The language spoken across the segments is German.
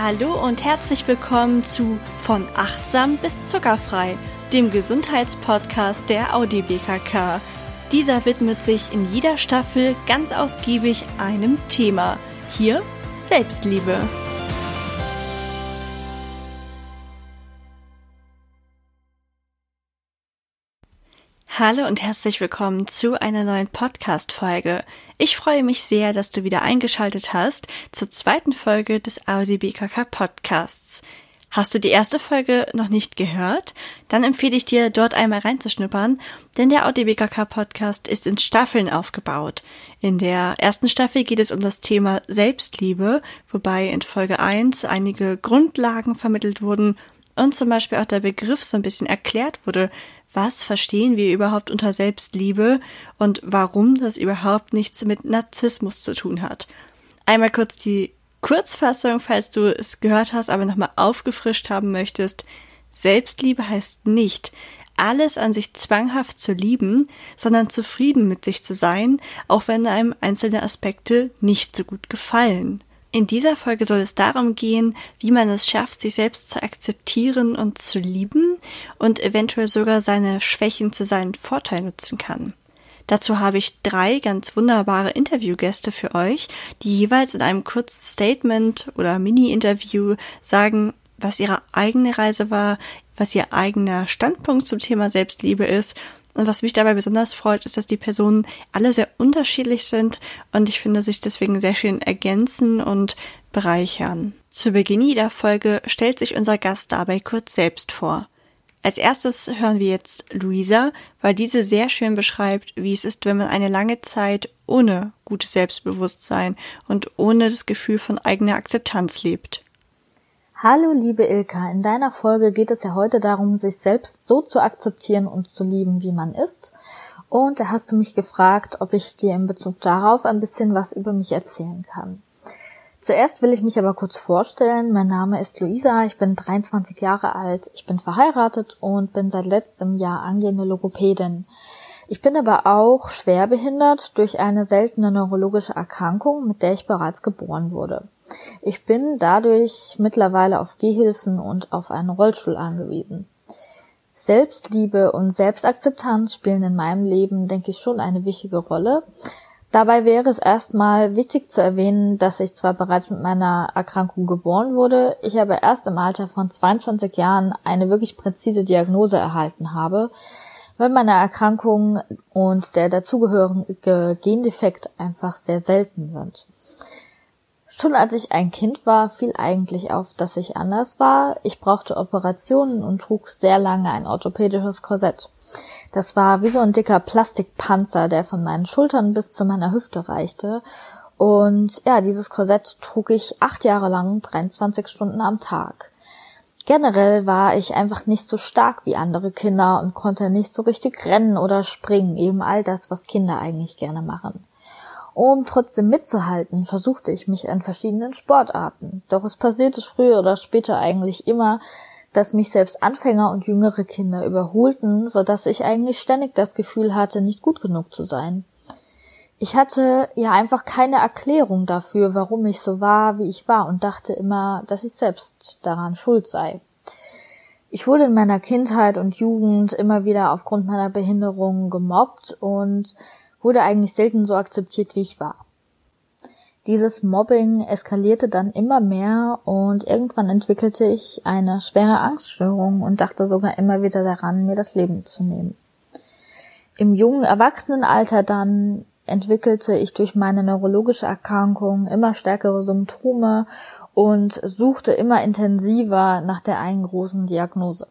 Hallo und herzlich willkommen zu Von achtsam bis zuckerfrei, dem Gesundheitspodcast der Audi BKK. Dieser widmet sich in jeder Staffel ganz ausgiebig einem Thema. Hier Selbstliebe. Hallo und herzlich willkommen zu einer neuen Podcast-Folge. Ich freue mich sehr, dass du wieder eingeschaltet hast zur zweiten Folge des Audi BKK Podcasts. Hast du die erste Folge noch nicht gehört? Dann empfehle ich dir, dort einmal reinzuschnuppern, denn der Audi BKK Podcast ist in Staffeln aufgebaut. In der ersten Staffel geht es um das Thema Selbstliebe, wobei in Folge 1 einige Grundlagen vermittelt wurden und zum Beispiel auch der Begriff so ein bisschen erklärt wurde, was verstehen wir überhaupt unter Selbstliebe und warum das überhaupt nichts mit Narzissmus zu tun hat. Einmal kurz die Kurzfassung, falls du es gehört hast, aber nochmal aufgefrischt haben möchtest. Selbstliebe heißt nicht, alles an sich zwanghaft zu lieben, sondern zufrieden mit sich zu sein, auch wenn einem einzelne Aspekte nicht so gut gefallen. In dieser Folge soll es darum gehen, wie man es schafft, sich selbst zu akzeptieren und zu lieben und eventuell sogar seine Schwächen zu seinen Vorteil nutzen kann. Dazu habe ich drei ganz wunderbare Interviewgäste für euch, die jeweils in einem kurzen Statement oder Mini-Interview sagen, was ihre eigene Reise war, was ihr eigener Standpunkt zum Thema Selbstliebe ist und was mich dabei besonders freut, ist, dass die Personen alle sehr unterschiedlich sind und ich finde sich deswegen sehr schön ergänzen und bereichern. Zu Beginn jeder Folge stellt sich unser Gast dabei kurz selbst vor. Als erstes hören wir jetzt Luisa, weil diese sehr schön beschreibt, wie es ist, wenn man eine lange Zeit ohne gutes Selbstbewusstsein und ohne das Gefühl von eigener Akzeptanz lebt. Hallo liebe Ilka, in deiner Folge geht es ja heute darum, sich selbst so zu akzeptieren und zu lieben, wie man ist. Und da hast du mich gefragt, ob ich dir in Bezug darauf ein bisschen was über mich erzählen kann. Zuerst will ich mich aber kurz vorstellen. Mein Name ist Luisa, ich bin 23 Jahre alt, ich bin verheiratet und bin seit letztem Jahr angehende Logopädin. Ich bin aber auch schwerbehindert durch eine seltene neurologische Erkrankung, mit der ich bereits geboren wurde. Ich bin dadurch mittlerweile auf Gehhilfen und auf einen Rollstuhl angewiesen. Selbstliebe und Selbstakzeptanz spielen in meinem Leben, denke ich, schon eine wichtige Rolle. Dabei wäre es erstmal wichtig zu erwähnen, dass ich zwar bereits mit meiner Erkrankung geboren wurde, ich aber erst im Alter von 22 Jahren eine wirklich präzise Diagnose erhalten habe, weil meine Erkrankung und der dazugehörige Gendefekt einfach sehr selten sind. Schon als ich ein Kind war, fiel eigentlich auf, dass ich anders war. Ich brauchte Operationen und trug sehr lange ein orthopädisches Korsett. Das war wie so ein dicker Plastikpanzer, der von meinen Schultern bis zu meiner Hüfte reichte. Und ja, dieses Korsett trug ich acht Jahre lang, 23 Stunden am Tag. Generell war ich einfach nicht so stark wie andere Kinder und konnte nicht so richtig rennen oder springen, eben all das, was Kinder eigentlich gerne machen. Um trotzdem mitzuhalten, versuchte ich mich an verschiedenen Sportarten. Doch es passierte früher oder später eigentlich immer, dass mich selbst Anfänger und jüngere Kinder überholten, so dass ich eigentlich ständig das Gefühl hatte, nicht gut genug zu sein. Ich hatte ja einfach keine Erklärung dafür, warum ich so war, wie ich war und dachte immer, dass ich selbst daran schuld sei. Ich wurde in meiner Kindheit und Jugend immer wieder aufgrund meiner Behinderung gemobbt und wurde eigentlich selten so akzeptiert, wie ich war. Dieses Mobbing eskalierte dann immer mehr und irgendwann entwickelte ich eine schwere Angststörung und dachte sogar immer wieder daran, mir das Leben zu nehmen. Im jungen Erwachsenenalter dann entwickelte ich durch meine neurologische Erkrankung immer stärkere Symptome und suchte immer intensiver nach der einen großen Diagnose.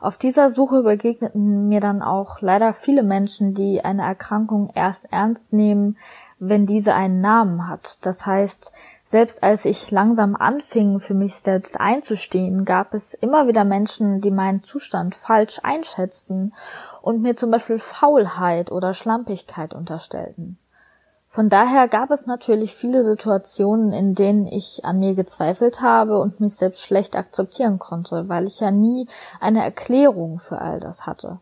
Auf dieser Suche begegneten mir dann auch leider viele Menschen, die eine Erkrankung erst ernst nehmen, wenn diese einen Namen hat. Das heißt, selbst als ich langsam anfing, für mich selbst einzustehen, gab es immer wieder Menschen, die meinen Zustand falsch einschätzten und mir zum Beispiel Faulheit oder Schlampigkeit unterstellten. Von daher gab es natürlich viele Situationen, in denen ich an mir gezweifelt habe und mich selbst schlecht akzeptieren konnte, weil ich ja nie eine Erklärung für all das hatte.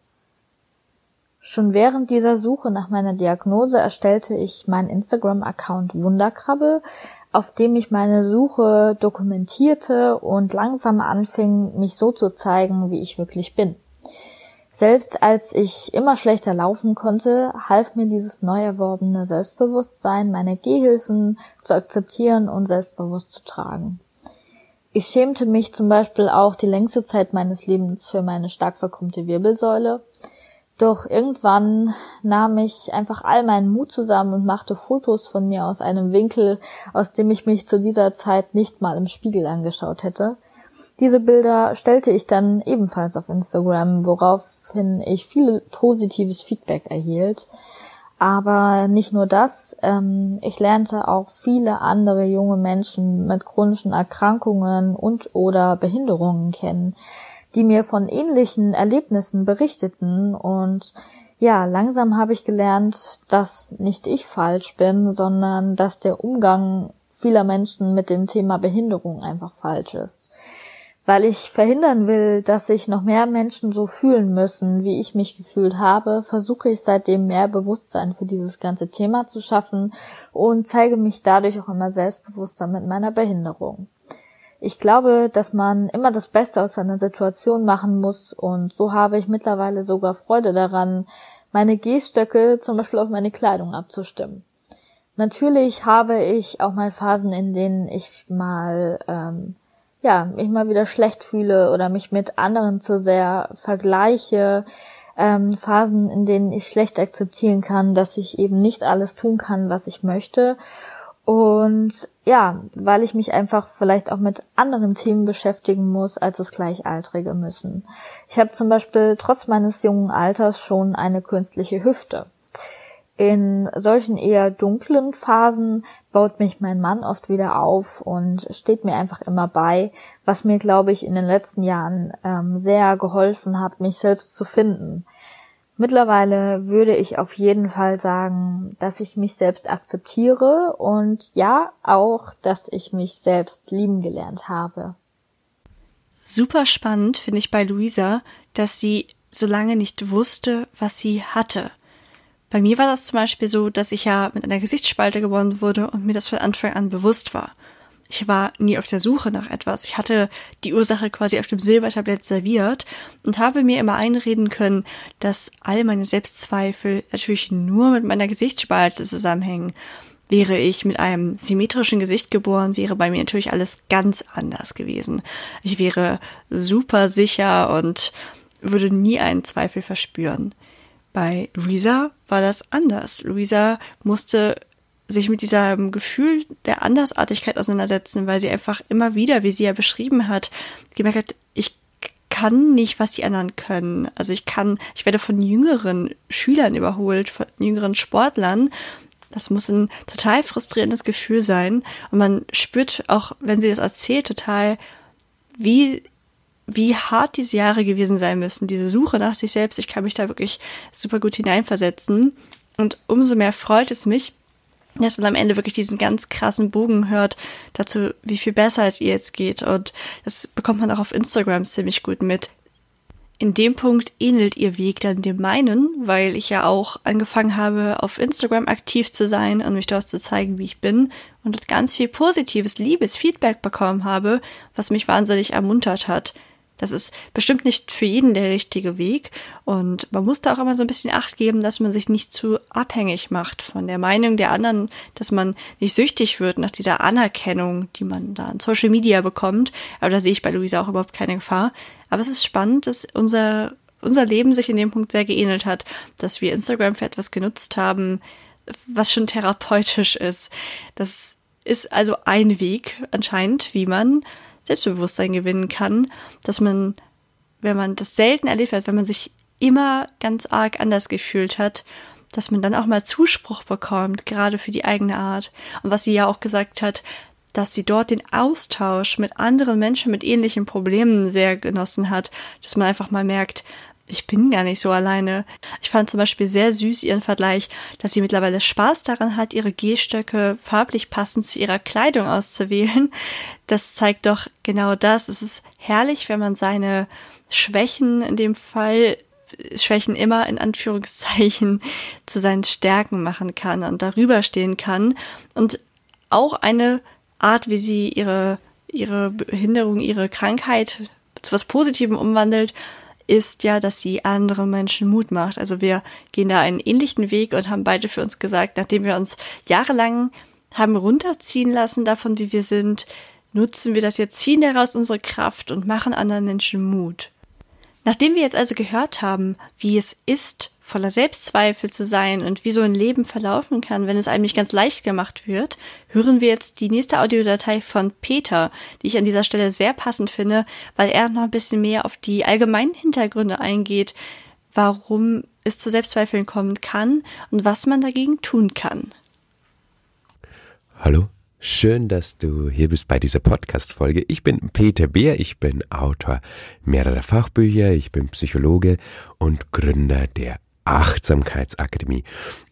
Schon während dieser Suche nach meiner Diagnose erstellte ich meinen Instagram-Account Wunderkrabbel, auf dem ich meine Suche dokumentierte und langsam anfing, mich so zu zeigen, wie ich wirklich bin. Selbst als ich immer schlechter laufen konnte, half mir dieses neu erworbene Selbstbewusstsein, meine Gehhilfen zu akzeptieren und selbstbewusst zu tragen. Ich schämte mich zum Beispiel auch die längste Zeit meines Lebens für meine stark verkrummte Wirbelsäule. Doch irgendwann nahm ich einfach all meinen Mut zusammen und machte Fotos von mir aus einem Winkel, aus dem ich mich zu dieser Zeit nicht mal im Spiegel angeschaut hätte. Diese Bilder stellte ich dann ebenfalls auf Instagram, woraufhin ich viel positives Feedback erhielt. Aber nicht nur das, ähm, ich lernte auch viele andere junge Menschen mit chronischen Erkrankungen und oder Behinderungen kennen, die mir von ähnlichen Erlebnissen berichteten und ja, langsam habe ich gelernt, dass nicht ich falsch bin, sondern dass der Umgang vieler Menschen mit dem Thema Behinderung einfach falsch ist weil ich verhindern will, dass sich noch mehr Menschen so fühlen müssen, wie ich mich gefühlt habe, versuche ich seitdem mehr Bewusstsein für dieses ganze Thema zu schaffen und zeige mich dadurch auch immer selbstbewusster mit meiner Behinderung. Ich glaube, dass man immer das Beste aus seiner Situation machen muss und so habe ich mittlerweile sogar Freude daran, meine Gehstöcke zum Beispiel auf meine Kleidung abzustimmen. Natürlich habe ich auch mal Phasen, in denen ich mal ähm, ja, mich mal wieder schlecht fühle oder mich mit anderen zu sehr vergleiche, ähm, Phasen, in denen ich schlecht akzeptieren kann, dass ich eben nicht alles tun kann, was ich möchte. Und ja, weil ich mich einfach vielleicht auch mit anderen Themen beschäftigen muss, als es Gleichaltrige müssen. Ich habe zum Beispiel trotz meines jungen Alters schon eine künstliche Hüfte. In solchen eher dunklen Phasen baut mich mein Mann oft wieder auf und steht mir einfach immer bei, was mir, glaube ich, in den letzten Jahren ähm, sehr geholfen hat, mich selbst zu finden. Mittlerweile würde ich auf jeden Fall sagen, dass ich mich selbst akzeptiere und ja auch, dass ich mich selbst lieben gelernt habe. Super spannend finde ich bei Luisa, dass sie so lange nicht wusste, was sie hatte. Bei mir war das zum Beispiel so, dass ich ja mit einer Gesichtsspalte geboren wurde und mir das von Anfang an bewusst war. Ich war nie auf der Suche nach etwas. Ich hatte die Ursache quasi auf dem Silbertablett serviert und habe mir immer einreden können, dass all meine Selbstzweifel natürlich nur mit meiner Gesichtsspalte zusammenhängen. Wäre ich mit einem symmetrischen Gesicht geboren, wäre bei mir natürlich alles ganz anders gewesen. Ich wäre super sicher und würde nie einen Zweifel verspüren. Bei Luisa war das anders. Luisa musste sich mit diesem Gefühl der Andersartigkeit auseinandersetzen, weil sie einfach immer wieder, wie sie ja beschrieben hat, gemerkt hat, ich kann nicht, was die anderen können. Also ich kann, ich werde von jüngeren Schülern überholt, von jüngeren Sportlern. Das muss ein total frustrierendes Gefühl sein. Und man spürt auch, wenn sie das erzählt, total, wie wie hart diese Jahre gewesen sein müssen, diese Suche nach sich selbst. Ich kann mich da wirklich super gut hineinversetzen. Und umso mehr freut es mich, dass man am Ende wirklich diesen ganz krassen Bogen hört dazu, wie viel besser es ihr jetzt geht. Und das bekommt man auch auf Instagram ziemlich gut mit. In dem Punkt ähnelt ihr Weg dann dem meinen, weil ich ja auch angefangen habe, auf Instagram aktiv zu sein und mich dort zu zeigen, wie ich bin und dort ganz viel positives, liebes Feedback bekommen habe, was mich wahnsinnig ermuntert hat. Das ist bestimmt nicht für jeden der richtige Weg. Und man muss da auch immer so ein bisschen Acht geben, dass man sich nicht zu abhängig macht von der Meinung der anderen, dass man nicht süchtig wird nach dieser Anerkennung, die man da an Social Media bekommt. Aber da sehe ich bei Luisa auch überhaupt keine Gefahr. Aber es ist spannend, dass unser, unser Leben sich in dem Punkt sehr geähnelt hat, dass wir Instagram für etwas genutzt haben, was schon therapeutisch ist. Das ist also ein Weg anscheinend, wie man Selbstbewusstsein gewinnen kann, dass man, wenn man das selten erlebt hat, wenn man sich immer ganz arg anders gefühlt hat, dass man dann auch mal Zuspruch bekommt, gerade für die eigene Art. Und was sie ja auch gesagt hat, dass sie dort den Austausch mit anderen Menschen mit ähnlichen Problemen sehr genossen hat, dass man einfach mal merkt, ich bin gar nicht so alleine. Ich fand zum Beispiel sehr süß ihren Vergleich, dass sie mittlerweile Spaß daran hat, ihre Gehstöcke farblich passend zu ihrer Kleidung auszuwählen. Das zeigt doch genau das. Es ist herrlich, wenn man seine Schwächen in dem Fall Schwächen immer in Anführungszeichen zu seinen Stärken machen kann und darüber stehen kann und auch eine Art, wie sie ihre, ihre Behinderung, ihre Krankheit zu was Positivem umwandelt, ist ja, dass sie anderen Menschen Mut macht. Also wir gehen da einen ähnlichen Weg und haben beide für uns gesagt, nachdem wir uns jahrelang haben runterziehen lassen davon, wie wir sind, nutzen wir das jetzt, ziehen daraus unsere Kraft und machen anderen Menschen Mut. Nachdem wir jetzt also gehört haben, wie es ist, voller Selbstzweifel zu sein und wie so ein Leben verlaufen kann, wenn es einem nicht ganz leicht gemacht wird, hören wir jetzt die nächste Audiodatei von Peter, die ich an dieser Stelle sehr passend finde, weil er noch ein bisschen mehr auf die allgemeinen Hintergründe eingeht, warum es zu Selbstzweifeln kommen kann und was man dagegen tun kann. Hallo, schön, dass du hier bist bei dieser Podcast-Folge. Ich bin Peter Beer, ich bin Autor mehrerer Fachbücher, ich bin Psychologe und Gründer der Achtsamkeitsakademie.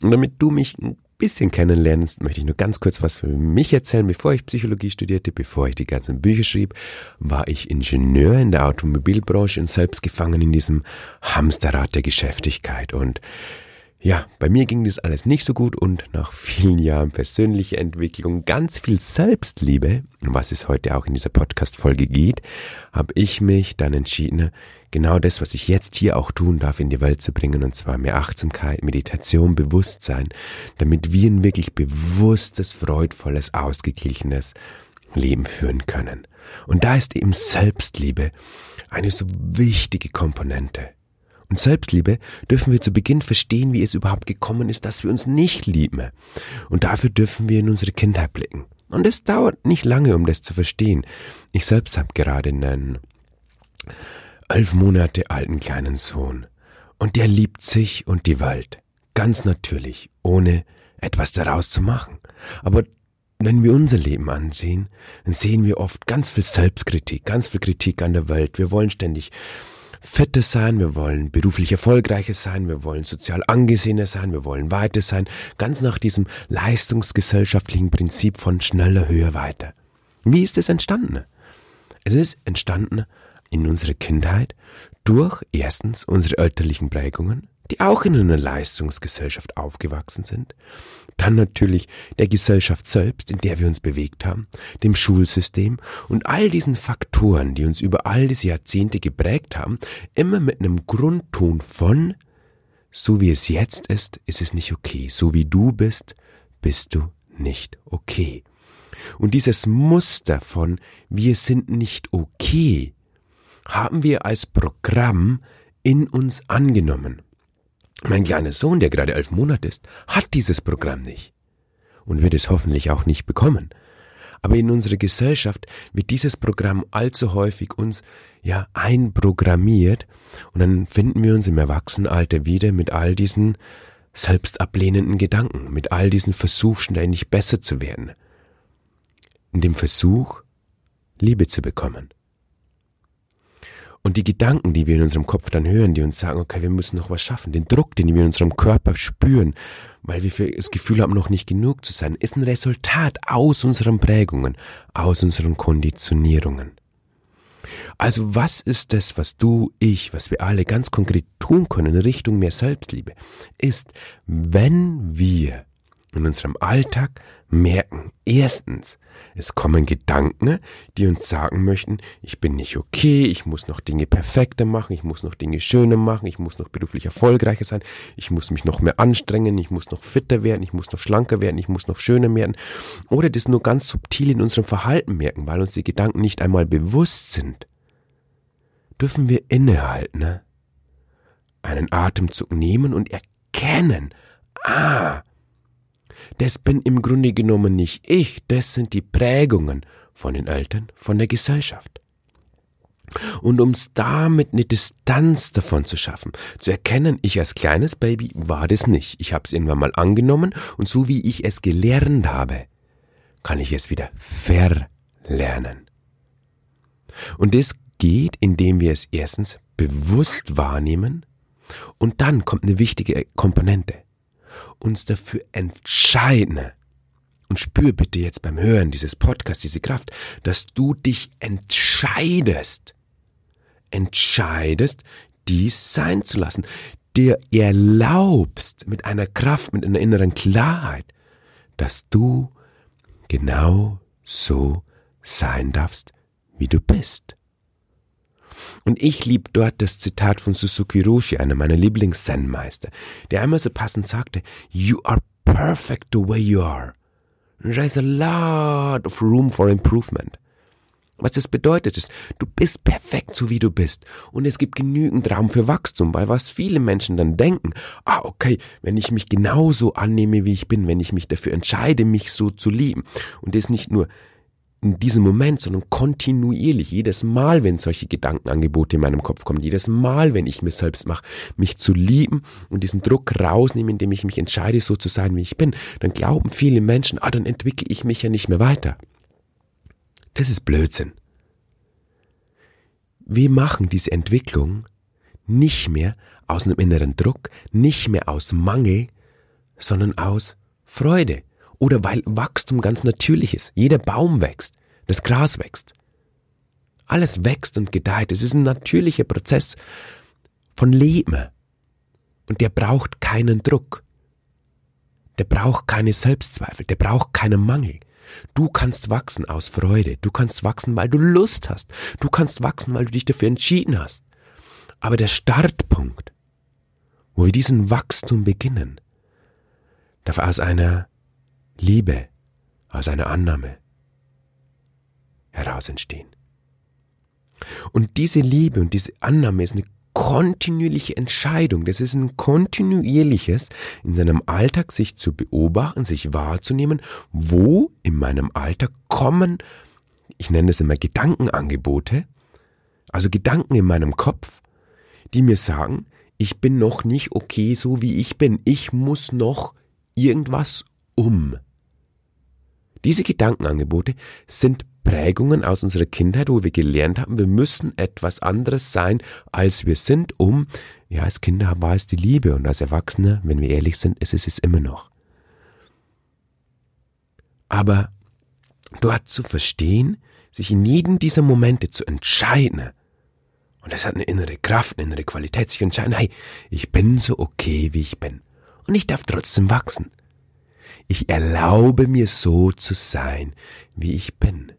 Und damit du mich ein bisschen kennenlernst, möchte ich nur ganz kurz was für mich erzählen. Bevor ich Psychologie studierte, bevor ich die ganzen Bücher schrieb, war ich Ingenieur in der Automobilbranche und selbst gefangen in diesem Hamsterrad der Geschäftigkeit. Und ja, bei mir ging das alles nicht so gut und nach vielen Jahren persönliche Entwicklung, ganz viel Selbstliebe, um was es heute auch in dieser Podcast-Folge geht, habe ich mich dann entschieden, genau das, was ich jetzt hier auch tun darf, in die Welt zu bringen, und zwar mehr Achtsamkeit, Meditation, Bewusstsein, damit wir ein wirklich bewusstes, freudvolles, ausgeglichenes Leben führen können. Und da ist eben Selbstliebe eine so wichtige Komponente und Selbstliebe dürfen wir zu Beginn verstehen, wie es überhaupt gekommen ist, dass wir uns nicht lieben. Und dafür dürfen wir in unsere Kindheit blicken. Und es dauert nicht lange, um das zu verstehen. Ich selbst habe gerade einen elf Monate alten kleinen Sohn. Und der liebt sich und die Welt. Ganz natürlich, ohne etwas daraus zu machen. Aber wenn wir unser Leben ansehen, dann sehen wir oft ganz viel Selbstkritik, ganz viel Kritik an der Welt. Wir wollen ständig fitter sein, wir wollen beruflich erfolgreicher sein, wir wollen sozial angesehener sein, wir wollen weiter sein, ganz nach diesem leistungsgesellschaftlichen Prinzip von schneller, höher, weiter. Wie ist es entstanden? Es ist entstanden in unserer Kindheit durch erstens unsere elterlichen Prägungen, die auch in einer Leistungsgesellschaft aufgewachsen sind, dann natürlich der Gesellschaft selbst, in der wir uns bewegt haben, dem Schulsystem und all diesen Faktoren, die uns über all diese Jahrzehnte geprägt haben, immer mit einem Grundton von so wie es jetzt ist, ist es nicht okay. So wie du bist, bist du nicht okay. Und dieses Muster von wir sind nicht okay haben wir als Programm in uns angenommen. Mein kleiner Sohn, der gerade elf Monate ist, hat dieses Programm nicht und wird es hoffentlich auch nicht bekommen. Aber in unserer Gesellschaft wird dieses Programm allzu häufig uns ja einprogrammiert und dann finden wir uns im Erwachsenenalter wieder mit all diesen selbstablehnenden Gedanken, mit all diesen Versuch, ständig besser zu werden. In dem Versuch, Liebe zu bekommen. Und die Gedanken, die wir in unserem Kopf dann hören, die uns sagen, okay, wir müssen noch was schaffen, den Druck, den wir in unserem Körper spüren, weil wir das Gefühl haben, noch nicht genug zu sein, ist ein Resultat aus unseren Prägungen, aus unseren Konditionierungen. Also was ist das, was du, ich, was wir alle ganz konkret tun können in Richtung mehr Selbstliebe, ist, wenn wir in unserem Alltag merken, erstens, es kommen Gedanken, die uns sagen möchten, ich bin nicht okay, ich muss noch Dinge perfekter machen, ich muss noch Dinge schöner machen, ich muss noch beruflich erfolgreicher sein, ich muss mich noch mehr anstrengen, ich muss noch fitter werden, ich muss noch schlanker werden, ich muss noch schöner werden. Oder das nur ganz subtil in unserem Verhalten merken, weil uns die Gedanken nicht einmal bewusst sind. Dürfen wir innehalten, einen Atemzug nehmen und erkennen, ah, das bin im Grunde genommen nicht ich, das sind die Prägungen von den Eltern, von der Gesellschaft. Und um es damit eine Distanz davon zu schaffen, zu erkennen, ich als kleines Baby war das nicht. Ich habe es irgendwann mal angenommen und so wie ich es gelernt habe, kann ich es wieder verlernen. Und das geht, indem wir es erstens bewusst wahrnehmen und dann kommt eine wichtige Komponente uns dafür entscheiden, und spür bitte jetzt beim Hören dieses Podcasts diese Kraft, dass du dich entscheidest, entscheidest, dies sein zu lassen, dir erlaubst mit einer Kraft, mit einer inneren Klarheit, dass du genau so sein darfst, wie du bist. Und ich lieb dort das Zitat von Suzuki Roshi, einer meiner Lieblings-Zen-Meister, der einmal so passend sagte, You are perfect the way you are. There is a lot of room for improvement. Was das bedeutet ist, du bist perfekt so wie du bist und es gibt genügend Raum für Wachstum, weil was viele Menschen dann denken, ah okay, wenn ich mich genauso annehme, wie ich bin, wenn ich mich dafür entscheide, mich so zu lieben und das nicht nur in diesem Moment, sondern kontinuierlich, jedes Mal, wenn solche Gedankenangebote in meinem Kopf kommen, jedes Mal, wenn ich mir selbst mache, mich zu lieben und diesen Druck rausnehmen, indem ich mich entscheide, so zu sein, wie ich bin, dann glauben viele Menschen, ah, dann entwickle ich mich ja nicht mehr weiter. Das ist Blödsinn. Wir machen diese Entwicklung nicht mehr aus einem inneren Druck, nicht mehr aus Mangel, sondern aus Freude oder weil Wachstum ganz natürlich ist. Jeder Baum wächst, das Gras wächst. Alles wächst und gedeiht. Es ist ein natürlicher Prozess von Leben. Und der braucht keinen Druck. Der braucht keine Selbstzweifel. Der braucht keinen Mangel. Du kannst wachsen aus Freude. Du kannst wachsen, weil du Lust hast. Du kannst wachsen, weil du dich dafür entschieden hast. Aber der Startpunkt, wo wir diesen Wachstum beginnen, darf aus einer Liebe, aus einer Annahme heraus entstehen. Und diese Liebe und diese Annahme ist eine kontinuierliche Entscheidung. Das ist ein kontinuierliches, in seinem Alltag sich zu beobachten, sich wahrzunehmen, wo in meinem Alltag kommen, ich nenne das immer Gedankenangebote, also Gedanken in meinem Kopf, die mir sagen, ich bin noch nicht okay so wie ich bin. Ich muss noch irgendwas um. Diese Gedankenangebote sind Prägungen aus unserer Kindheit, wo wir gelernt haben, wir müssen etwas anderes sein, als wir sind, um, ja, als Kinder war es die Liebe und als Erwachsene, wenn wir ehrlich sind, ist es es immer noch. Aber dort zu verstehen, sich in jedem dieser Momente zu entscheiden, und das hat eine innere Kraft, eine innere Qualität, sich entscheiden, hey, ich bin so okay, wie ich bin. Und ich darf trotzdem wachsen. Ich erlaube mir so zu sein, wie ich bin.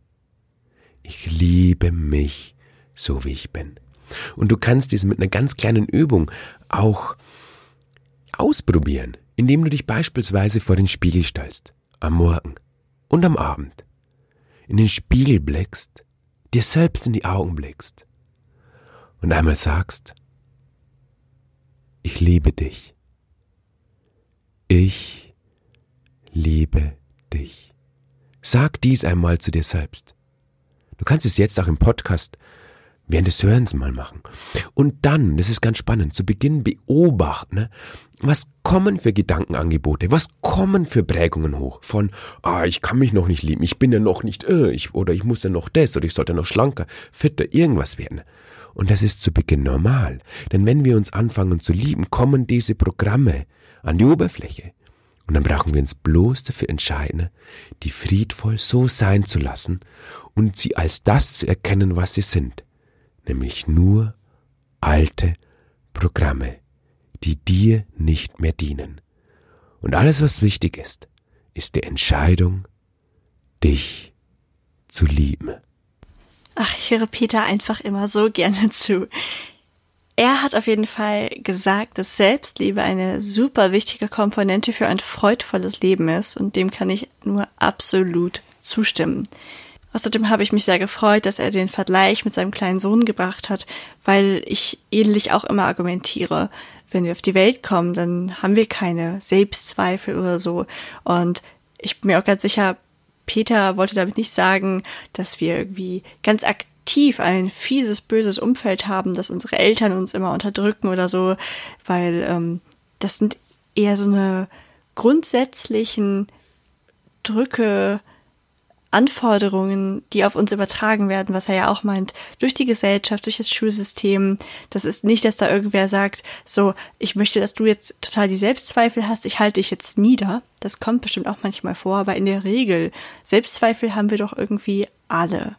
Ich liebe mich so, wie ich bin. Und du kannst dies mit einer ganz kleinen Übung auch ausprobieren, indem du dich beispielsweise vor den Spiegel stellst, am Morgen und am Abend, in den Spiegel blickst, dir selbst in die Augen blickst und einmal sagst, ich liebe dich. Ich liebe dich. Sag dies einmal zu dir selbst. Du kannst es jetzt auch im Podcast während des Hörens mal machen. Und dann, das ist ganz spannend, zu Beginn beobachten, ne? was kommen für Gedankenangebote, was kommen für Prägungen hoch von, ah, ich kann mich noch nicht lieben, ich bin ja noch nicht, äh, ich, oder ich muss ja noch das, oder ich sollte noch schlanker, fitter, irgendwas werden. Und das ist zu Beginn normal. Denn wenn wir uns anfangen zu lieben, kommen diese Programme an die Oberfläche. Und dann brauchen wir uns bloß dafür entscheiden, die friedvoll so sein zu lassen und sie als das zu erkennen, was sie sind, nämlich nur alte Programme, die dir nicht mehr dienen. Und alles, was wichtig ist, ist die Entscheidung, dich zu lieben. Ach, ich höre Peter einfach immer so gerne zu. Er hat auf jeden Fall gesagt, dass Selbstliebe eine super wichtige Komponente für ein freudvolles Leben ist und dem kann ich nur absolut zustimmen. Außerdem habe ich mich sehr gefreut, dass er den Vergleich mit seinem kleinen Sohn gebracht hat, weil ich ähnlich auch immer argumentiere. Wenn wir auf die Welt kommen, dann haben wir keine Selbstzweifel oder so. Und ich bin mir auch ganz sicher, Peter wollte damit nicht sagen, dass wir irgendwie ganz aktiv aktiv ein fieses, böses Umfeld haben, dass unsere Eltern uns immer unterdrücken oder so, weil ähm, das sind eher so eine grundsätzlichen Drücke, Anforderungen, die auf uns übertragen werden, was er ja auch meint, durch die Gesellschaft, durch das Schulsystem. Das ist nicht, dass da irgendwer sagt, so, ich möchte, dass du jetzt total die Selbstzweifel hast, ich halte dich jetzt nieder. Das kommt bestimmt auch manchmal vor, aber in der Regel, Selbstzweifel haben wir doch irgendwie alle.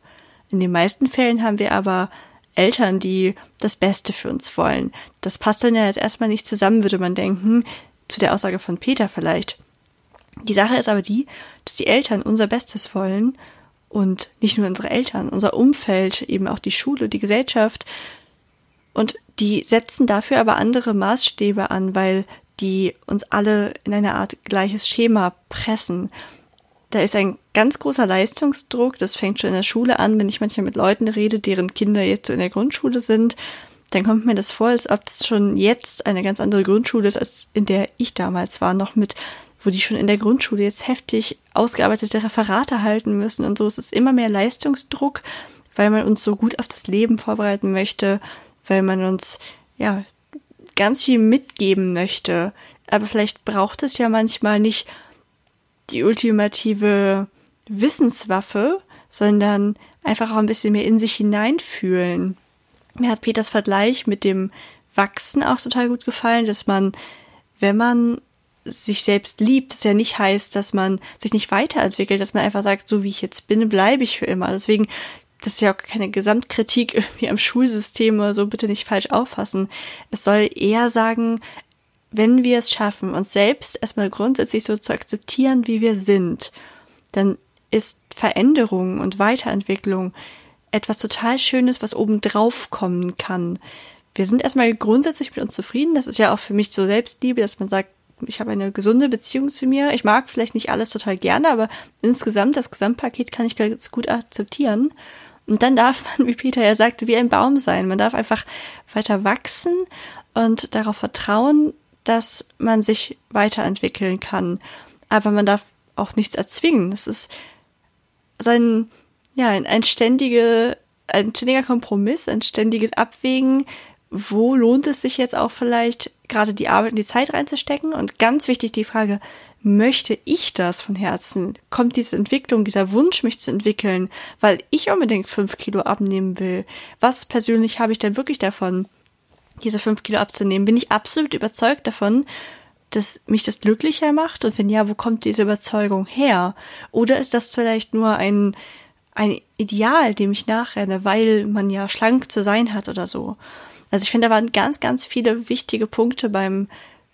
In den meisten Fällen haben wir aber Eltern, die das Beste für uns wollen. Das passt dann ja jetzt erstmal nicht zusammen, würde man denken, zu der Aussage von Peter vielleicht. Die Sache ist aber die, dass die Eltern unser Bestes wollen und nicht nur unsere Eltern, unser Umfeld, eben auch die Schule, die Gesellschaft. Und die setzen dafür aber andere Maßstäbe an, weil die uns alle in eine Art gleiches Schema pressen. Da ist ein ganz großer Leistungsdruck. Das fängt schon in der Schule an, wenn ich manchmal mit Leuten rede, deren Kinder jetzt in der Grundschule sind. Dann kommt mir das vor, als ob es schon jetzt eine ganz andere Grundschule ist, als in der ich damals war, noch mit, wo die schon in der Grundschule jetzt heftig ausgearbeitete Referate halten müssen und so. Es ist immer mehr Leistungsdruck, weil man uns so gut auf das Leben vorbereiten möchte, weil man uns, ja, ganz viel mitgeben möchte. Aber vielleicht braucht es ja manchmal nicht die ultimative Wissenswaffe, sondern einfach auch ein bisschen mehr in sich hineinfühlen. Mir hat Peters Vergleich mit dem Wachsen auch total gut gefallen, dass man, wenn man sich selbst liebt, das ja nicht heißt, dass man sich nicht weiterentwickelt, dass man einfach sagt, so wie ich jetzt bin, bleibe ich für immer. Deswegen, das ist ja auch keine Gesamtkritik irgendwie am Schulsystem oder so, bitte nicht falsch auffassen. Es soll eher sagen, wenn wir es schaffen, uns selbst erstmal grundsätzlich so zu akzeptieren, wie wir sind, dann ist Veränderung und Weiterentwicklung etwas total Schönes, was oben drauf kommen kann. Wir sind erstmal grundsätzlich mit uns zufrieden. Das ist ja auch für mich so Selbstliebe, dass man sagt, ich habe eine gesunde Beziehung zu mir. Ich mag vielleicht nicht alles total gerne, aber insgesamt, das Gesamtpaket kann ich ganz gut akzeptieren. Und dann darf man, wie Peter ja sagte, wie ein Baum sein. Man darf einfach weiter wachsen und darauf vertrauen, dass man sich weiterentwickeln kann. Aber man darf auch nichts erzwingen. Es ist so ein, ja, ein, ein ständige, ein ständiger Kompromiss, ein ständiges Abwägen. Wo lohnt es sich jetzt auch vielleicht gerade die Arbeit und die Zeit reinzustecken? Und ganz wichtig die Frage, möchte ich das von Herzen? Kommt diese Entwicklung, dieser Wunsch, mich zu entwickeln, weil ich unbedingt fünf Kilo abnehmen will? Was persönlich habe ich denn wirklich davon? Diese fünf Kilo abzunehmen? Bin ich absolut überzeugt davon, dass mich das glücklicher macht? Und wenn ja, wo kommt diese Überzeugung her? Oder ist das vielleicht nur ein, ein Ideal, dem ich nachrenne, weil man ja schlank zu sein hat oder so? Also ich finde, da waren ganz, ganz viele wichtige Punkte beim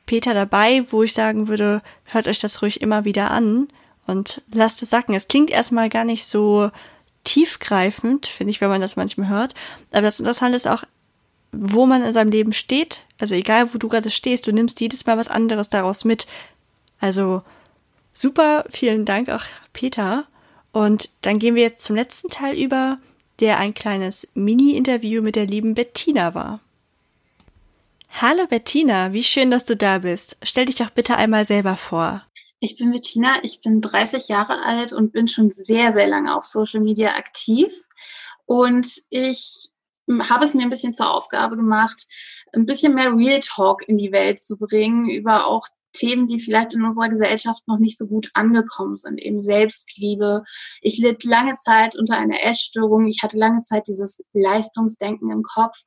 Peter dabei, wo ich sagen würde, hört euch das ruhig immer wieder an und lasst es sacken. Es klingt erstmal gar nicht so tiefgreifend, finde ich, wenn man das manchmal hört. Aber das Interessante ist auch, wo man in seinem Leben steht, also egal wo du gerade stehst, du nimmst jedes Mal was anderes daraus mit. Also super, vielen Dank auch Peter. Und dann gehen wir jetzt zum letzten Teil über, der ein kleines Mini-Interview mit der lieben Bettina war. Hallo Bettina, wie schön, dass du da bist. Stell dich doch bitte einmal selber vor. Ich bin Bettina, ich bin 30 Jahre alt und bin schon sehr, sehr lange auf Social Media aktiv. Und ich habe es mir ein bisschen zur Aufgabe gemacht, ein bisschen mehr Real Talk in die Welt zu bringen über auch Themen, die vielleicht in unserer Gesellschaft noch nicht so gut angekommen sind, eben Selbstliebe. Ich litt lange Zeit unter einer Essstörung. Ich hatte lange Zeit dieses Leistungsdenken im Kopf.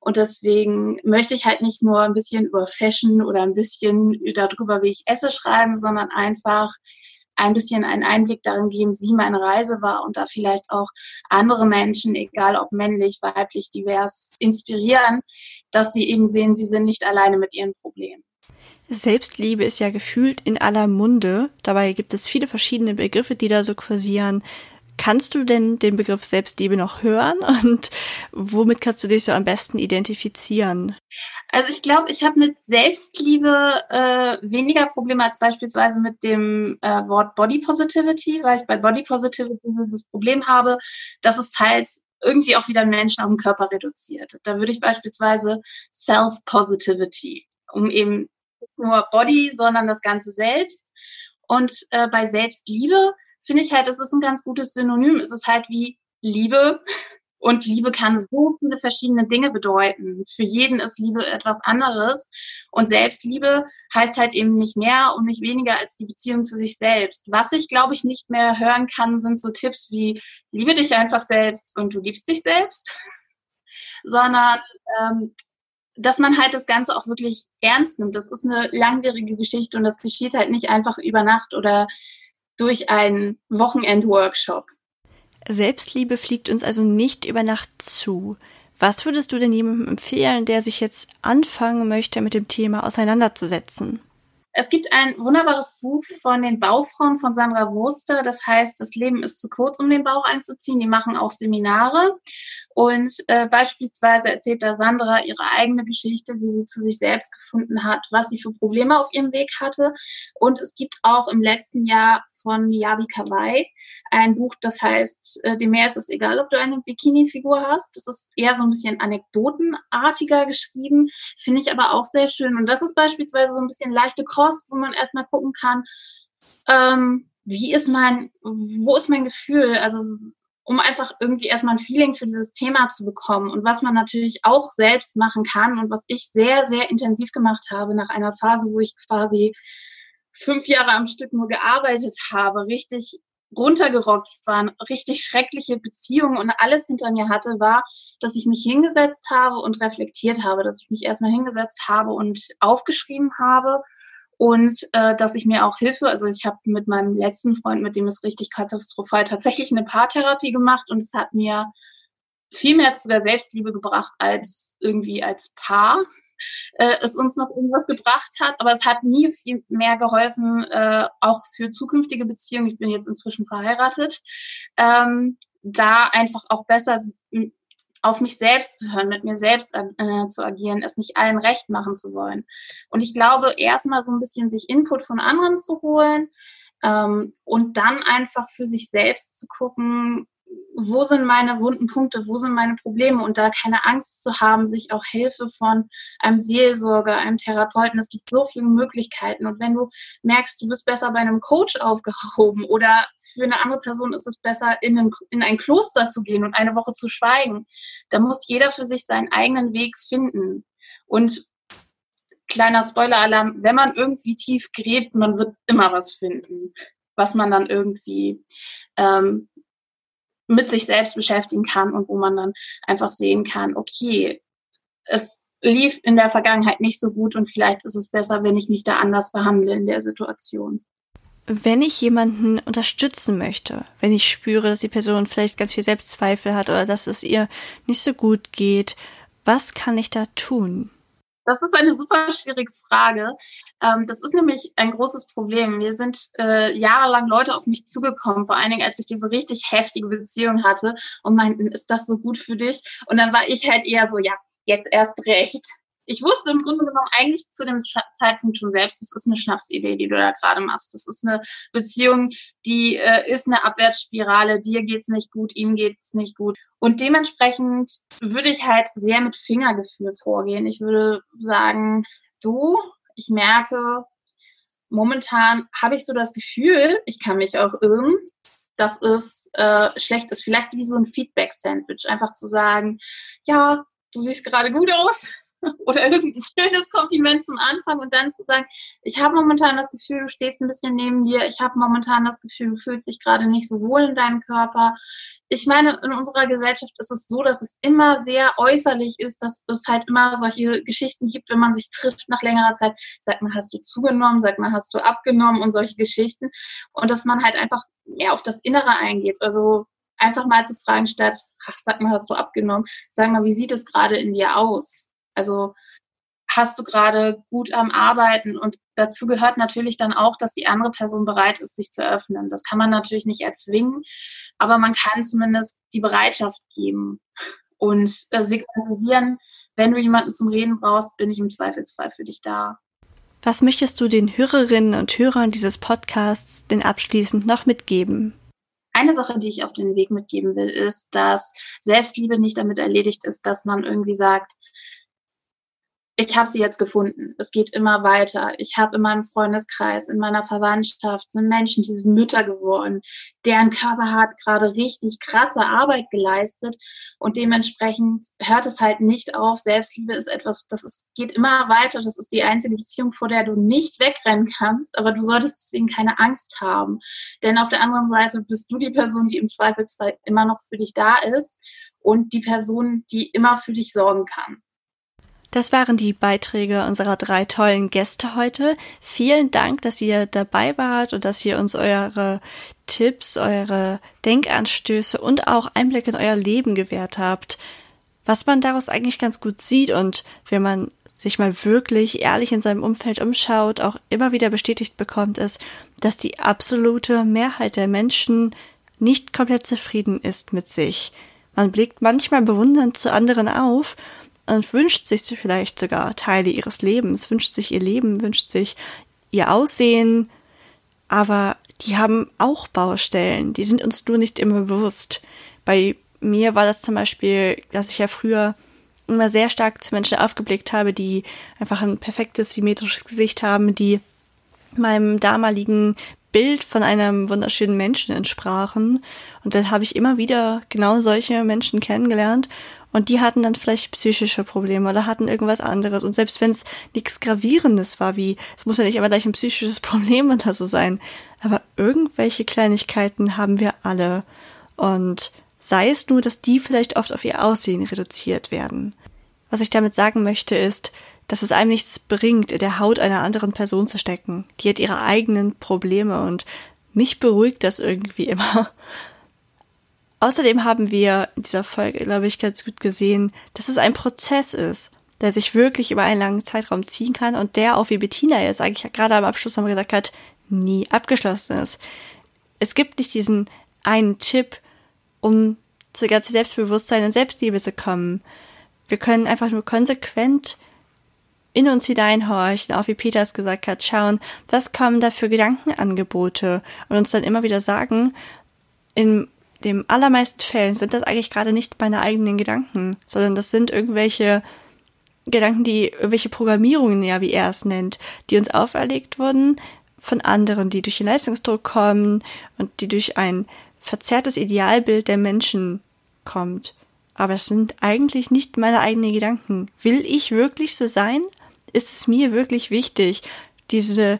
Und deswegen möchte ich halt nicht nur ein bisschen über Fashion oder ein bisschen darüber, wie ich esse, schreiben, sondern einfach ein bisschen einen Einblick darin geben, wie meine Reise war und da vielleicht auch andere Menschen, egal ob männlich, weiblich, divers, inspirieren, dass sie eben sehen, sie sind nicht alleine mit ihren Problemen. Selbstliebe ist ja gefühlt in aller Munde. Dabei gibt es viele verschiedene Begriffe, die da so kursieren. Kannst du denn den Begriff Selbstliebe noch hören und womit kannst du dich so am besten identifizieren? Also ich glaube, ich habe mit Selbstliebe äh, weniger Probleme als beispielsweise mit dem äh, Wort Body Positivity, weil ich bei Body Positivity das Problem habe, dass es halt irgendwie auch wieder Menschen auf den Körper reduziert. Da würde ich beispielsweise Self-Positivity, um eben nicht nur Body, sondern das Ganze selbst. Und äh, bei Selbstliebe finde ich halt, es ist ein ganz gutes Synonym. Es ist halt wie Liebe. Und Liebe kann so viele verschiedene Dinge bedeuten. Für jeden ist Liebe etwas anderes. Und Selbstliebe heißt halt eben nicht mehr und nicht weniger als die Beziehung zu sich selbst. Was ich, glaube ich, nicht mehr hören kann, sind so Tipps wie, liebe dich einfach selbst und du liebst dich selbst. Sondern ähm, dass man halt das Ganze auch wirklich ernst nimmt. Das ist eine langwierige Geschichte und das geschieht halt nicht einfach über Nacht oder durch einen Wochenend-Workshop. Selbstliebe fliegt uns also nicht über Nacht zu. Was würdest du denn jemandem empfehlen, der sich jetzt anfangen möchte, mit dem Thema auseinanderzusetzen? es gibt ein wunderbares Buch von den Baufrauen von Sandra Wurster, das heißt, das Leben ist zu kurz, um den Bauch einzuziehen. Die machen auch Seminare. Und äh, beispielsweise erzählt da Sandra ihre eigene Geschichte, wie sie zu sich selbst gefunden hat, was sie für Probleme auf ihrem Weg hatte. Und es gibt auch im letzten Jahr von Yabi Kawai ein Buch, das heißt, äh, dem Meer ist es egal, ob du eine Bikini-Figur hast. Das ist eher so ein bisschen anekdotenartiger geschrieben, finde ich aber auch sehr schön. Und das ist beispielsweise so ein bisschen leichte Kost, wo man erstmal gucken kann, ähm, wie ist mein, wo ist mein Gefühl? Also um einfach irgendwie erstmal ein Feeling für dieses Thema zu bekommen. Und was man natürlich auch selbst machen kann und was ich sehr, sehr intensiv gemacht habe nach einer Phase, wo ich quasi fünf Jahre am Stück nur gearbeitet habe, richtig runtergerockt waren, richtig schreckliche Beziehungen und alles hinter mir hatte, war, dass ich mich hingesetzt habe und reflektiert habe, dass ich mich erstmal hingesetzt habe und aufgeschrieben habe und äh, dass ich mir auch Hilfe, also ich habe mit meinem letzten Freund, mit dem es richtig katastrophal tatsächlich eine Paartherapie gemacht und es hat mir viel mehr zu der Selbstliebe gebracht als irgendwie als Paar äh, es uns noch irgendwas gebracht hat, aber es hat nie viel mehr geholfen, äh, auch für zukünftige Beziehungen. Ich bin jetzt inzwischen verheiratet, ähm, da einfach auch besser auf mich selbst zu hören, mit mir selbst äh, zu agieren, es nicht allen recht machen zu wollen. Und ich glaube, erstmal so ein bisschen sich Input von anderen zu holen ähm, und dann einfach für sich selbst zu gucken, wo sind meine wunden Punkte, wo sind meine Probleme? Und da keine Angst zu haben, sich auch Hilfe von einem Seelsorger, einem Therapeuten, es gibt so viele Möglichkeiten. Und wenn du merkst, du bist besser bei einem Coach aufgehoben oder für eine andere Person ist es besser, in ein, in ein Kloster zu gehen und eine Woche zu schweigen, da muss jeder für sich seinen eigenen Weg finden. Und kleiner Spoiler-Alarm, wenn man irgendwie tief gräbt, man wird immer was finden, was man dann irgendwie ähm, mit sich selbst beschäftigen kann und wo man dann einfach sehen kann, okay, es lief in der Vergangenheit nicht so gut und vielleicht ist es besser, wenn ich mich da anders behandle in der Situation. Wenn ich jemanden unterstützen möchte, wenn ich spüre, dass die Person vielleicht ganz viel Selbstzweifel hat oder dass es ihr nicht so gut geht, was kann ich da tun? Das ist eine super schwierige Frage. Ähm, das ist nämlich ein großes Problem. Mir sind äh, jahrelang Leute auf mich zugekommen, vor allen Dingen, als ich diese richtig heftige Beziehung hatte und meinten, ist das so gut für dich? Und dann war ich halt eher so, ja, jetzt erst recht ich wusste im Grunde genommen eigentlich zu dem Zeitpunkt schon selbst, das ist eine Schnapsidee, die du da gerade machst. Das ist eine Beziehung, die äh, ist eine Abwärtsspirale. Dir geht's nicht gut, ihm geht's nicht gut. Und dementsprechend würde ich halt sehr mit Fingergefühl vorgehen. Ich würde sagen, du, ich merke, momentan habe ich so das Gefühl, ich kann mich auch irren, dass es äh, schlecht ist. Vielleicht wie so ein Feedback-Sandwich. Einfach zu sagen, ja, du siehst gerade gut aus oder irgendein schönes Kompliment zum Anfang und dann zu sagen, ich habe momentan das Gefühl, du stehst ein bisschen neben dir, ich habe momentan das Gefühl, du fühlst dich gerade nicht so wohl in deinem Körper. Ich meine, in unserer Gesellschaft ist es so, dass es immer sehr äußerlich ist, dass es halt immer solche Geschichten gibt, wenn man sich trifft nach längerer Zeit. Sag mal, hast du zugenommen? Sag mal, hast du abgenommen? Und solche Geschichten. Und dass man halt einfach mehr auf das Innere eingeht. Also einfach mal zu fragen statt, ach, sag mal, hast du abgenommen? Sag mal, wie sieht es gerade in dir aus? Also hast du gerade gut am Arbeiten und dazu gehört natürlich dann auch, dass die andere Person bereit ist, sich zu öffnen. Das kann man natürlich nicht erzwingen, aber man kann zumindest die Bereitschaft geben und äh, signalisieren, wenn du jemanden zum Reden brauchst, bin ich im Zweifelsfall für dich da. Was möchtest du den Hörerinnen und Hörern dieses Podcasts denn abschließend noch mitgeben? Eine Sache, die ich auf den Weg mitgeben will, ist, dass Selbstliebe nicht damit erledigt ist, dass man irgendwie sagt, ich habe sie jetzt gefunden. Es geht immer weiter. Ich habe in meinem Freundeskreis, in meiner Verwandtschaft sind Menschen, die sind Mütter geworden, deren Körper hat gerade richtig krasse Arbeit geleistet und dementsprechend hört es halt nicht auf. Selbstliebe ist etwas, das ist, geht immer weiter. Das ist die einzige Beziehung, vor der du nicht wegrennen kannst, aber du solltest deswegen keine Angst haben. Denn auf der anderen Seite bist du die Person, die im Zweifelsfall immer noch für dich da ist und die Person, die immer für dich sorgen kann. Das waren die Beiträge unserer drei tollen Gäste heute. Vielen Dank, dass ihr dabei wart und dass ihr uns eure Tipps, eure Denkanstöße und auch Einblick in euer Leben gewährt habt. Was man daraus eigentlich ganz gut sieht und wenn man sich mal wirklich ehrlich in seinem Umfeld umschaut, auch immer wieder bestätigt bekommt, ist, dass die absolute Mehrheit der Menschen nicht komplett zufrieden ist mit sich. Man blickt manchmal bewundernd zu anderen auf und wünscht sich vielleicht sogar Teile ihres Lebens, wünscht sich ihr Leben, wünscht sich ihr Aussehen, aber die haben auch Baustellen, die sind uns nur nicht immer bewusst. Bei mir war das zum Beispiel, dass ich ja früher immer sehr stark zu Menschen aufgeblickt habe, die einfach ein perfektes symmetrisches Gesicht haben, die meinem damaligen Bild von einem wunderschönen Menschen entsprachen. Und dann habe ich immer wieder genau solche Menschen kennengelernt. Und die hatten dann vielleicht psychische Probleme oder hatten irgendwas anderes. Und selbst wenn es nichts Gravierendes war, wie, es muss ja nicht immer gleich ein psychisches Problem oder so sein, aber irgendwelche Kleinigkeiten haben wir alle. Und sei es nur, dass die vielleicht oft auf ihr Aussehen reduziert werden. Was ich damit sagen möchte ist, dass es einem nichts bringt, in der Haut einer anderen Person zu stecken. Die hat ihre eigenen Probleme und mich beruhigt das irgendwie immer. Außerdem haben wir in dieser Folge, glaube ich, ganz gut gesehen, dass es ein Prozess ist, der sich wirklich über einen langen Zeitraum ziehen kann und der auch wie Bettina jetzt eigentlich gerade am Abschluss nochmal gesagt hat, nie abgeschlossen ist. Es gibt nicht diesen einen Tipp, um zu ganz Selbstbewusstsein und Selbstliebe zu kommen. Wir können einfach nur konsequent in uns hineinhorchen, auch wie Peter es gesagt hat, schauen, was kommen da für Gedankenangebote und uns dann immer wieder sagen, in den allermeisten Fällen sind das eigentlich gerade nicht meine eigenen Gedanken, sondern das sind irgendwelche Gedanken, die irgendwelche Programmierungen, ja, wie er es nennt, die uns auferlegt wurden von anderen, die durch den Leistungsdruck kommen und die durch ein verzerrtes Idealbild der Menschen kommt. Aber es sind eigentlich nicht meine eigenen Gedanken. Will ich wirklich so sein? ist es mir wirklich wichtig, diese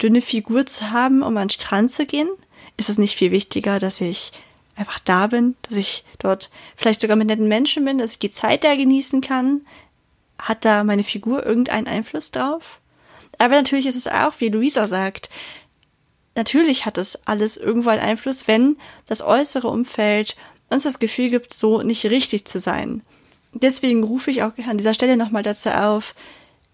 dünne Figur zu haben, um an den Strand zu gehen? Ist es nicht viel wichtiger, dass ich einfach da bin, dass ich dort vielleicht sogar mit netten Menschen bin, dass ich die Zeit da genießen kann? Hat da meine Figur irgendeinen Einfluss drauf? Aber natürlich ist es auch, wie Luisa sagt, natürlich hat es alles irgendwo einen Einfluss, wenn das äußere Umfeld uns das Gefühl gibt, so nicht richtig zu sein. Deswegen rufe ich auch an dieser Stelle nochmal dazu auf,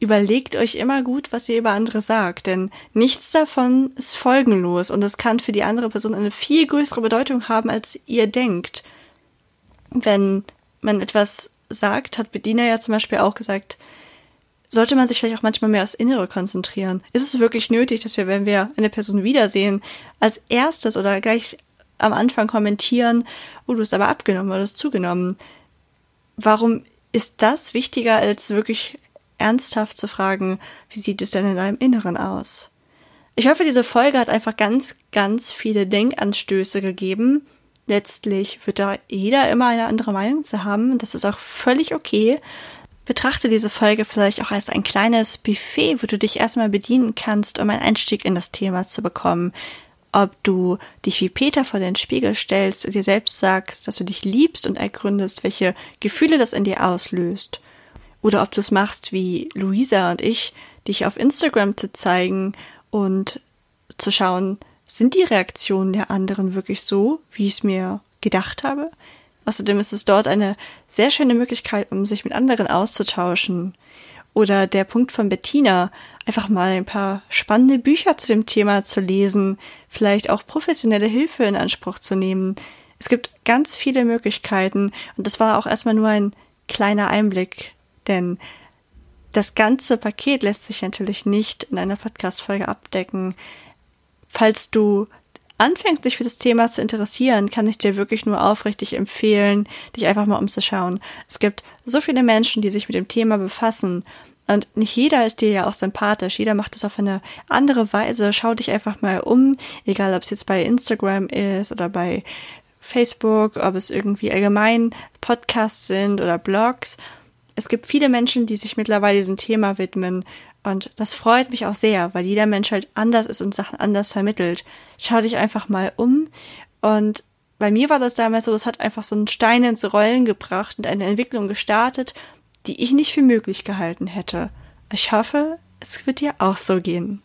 überlegt euch immer gut, was ihr über andere sagt, denn nichts davon ist folgenlos und es kann für die andere Person eine viel größere Bedeutung haben, als ihr denkt. Wenn man etwas sagt, hat Bediener ja zum Beispiel auch gesagt, sollte man sich vielleicht auch manchmal mehr aufs Innere konzentrieren. Ist es wirklich nötig, dass wir, wenn wir eine Person wiedersehen, als erstes oder gleich am Anfang kommentieren, oh, du hast aber abgenommen oder du hast zugenommen? Warum ist das wichtiger als wirklich ernsthaft zu fragen, wie sieht es denn in deinem Inneren aus? Ich hoffe, diese Folge hat einfach ganz, ganz viele Denkanstöße gegeben. Letztlich wird da jeder immer eine andere Meinung zu haben das ist auch völlig okay. Betrachte diese Folge vielleicht auch als ein kleines Buffet, wo du dich erstmal bedienen kannst, um einen Einstieg in das Thema zu bekommen. Ob du dich wie Peter vor den Spiegel stellst und dir selbst sagst, dass du dich liebst und ergründest, welche Gefühle das in dir auslöst oder ob du es machst wie Luisa und ich, dich auf Instagram zu zeigen und zu schauen, sind die Reaktionen der anderen wirklich so, wie ich es mir gedacht habe? Außerdem ist es dort eine sehr schöne Möglichkeit, um sich mit anderen auszutauschen. Oder der Punkt von Bettina, einfach mal ein paar spannende Bücher zu dem Thema zu lesen, vielleicht auch professionelle Hilfe in Anspruch zu nehmen. Es gibt ganz viele Möglichkeiten und das war auch erstmal nur ein kleiner Einblick denn das ganze Paket lässt sich natürlich nicht in einer Podcast-Folge abdecken. Falls du anfängst, dich für das Thema zu interessieren, kann ich dir wirklich nur aufrichtig empfehlen, dich einfach mal umzuschauen. Es gibt so viele Menschen, die sich mit dem Thema befassen. Und nicht jeder ist dir ja auch sympathisch. Jeder macht es auf eine andere Weise. Schau dich einfach mal um, egal ob es jetzt bei Instagram ist oder bei Facebook, ob es irgendwie allgemein Podcasts sind oder Blogs es gibt viele Menschen, die sich mittlerweile diesem Thema widmen. Und das freut mich auch sehr, weil jeder Mensch halt anders ist und Sachen anders vermittelt. Schau dich einfach mal um. Und bei mir war das damals so, das hat einfach so einen Stein ins Rollen gebracht und eine Entwicklung gestartet, die ich nicht für möglich gehalten hätte. Ich hoffe, es wird dir auch so gehen.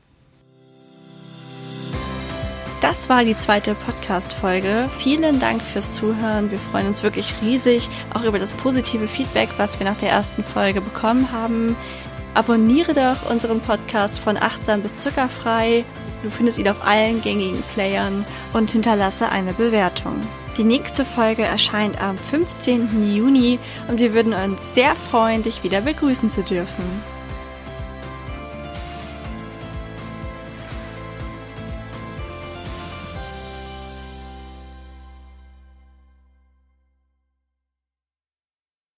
Das war die zweite Podcast-Folge. Vielen Dank fürs Zuhören. Wir freuen uns wirklich riesig, auch über das positive Feedback, was wir nach der ersten Folge bekommen haben. Abonniere doch unseren Podcast von achtsam bis zuckerfrei. Du findest ihn auf allen gängigen Playern und hinterlasse eine Bewertung. Die nächste Folge erscheint am 15. Juni und wir würden uns sehr freuen, dich wieder begrüßen zu dürfen.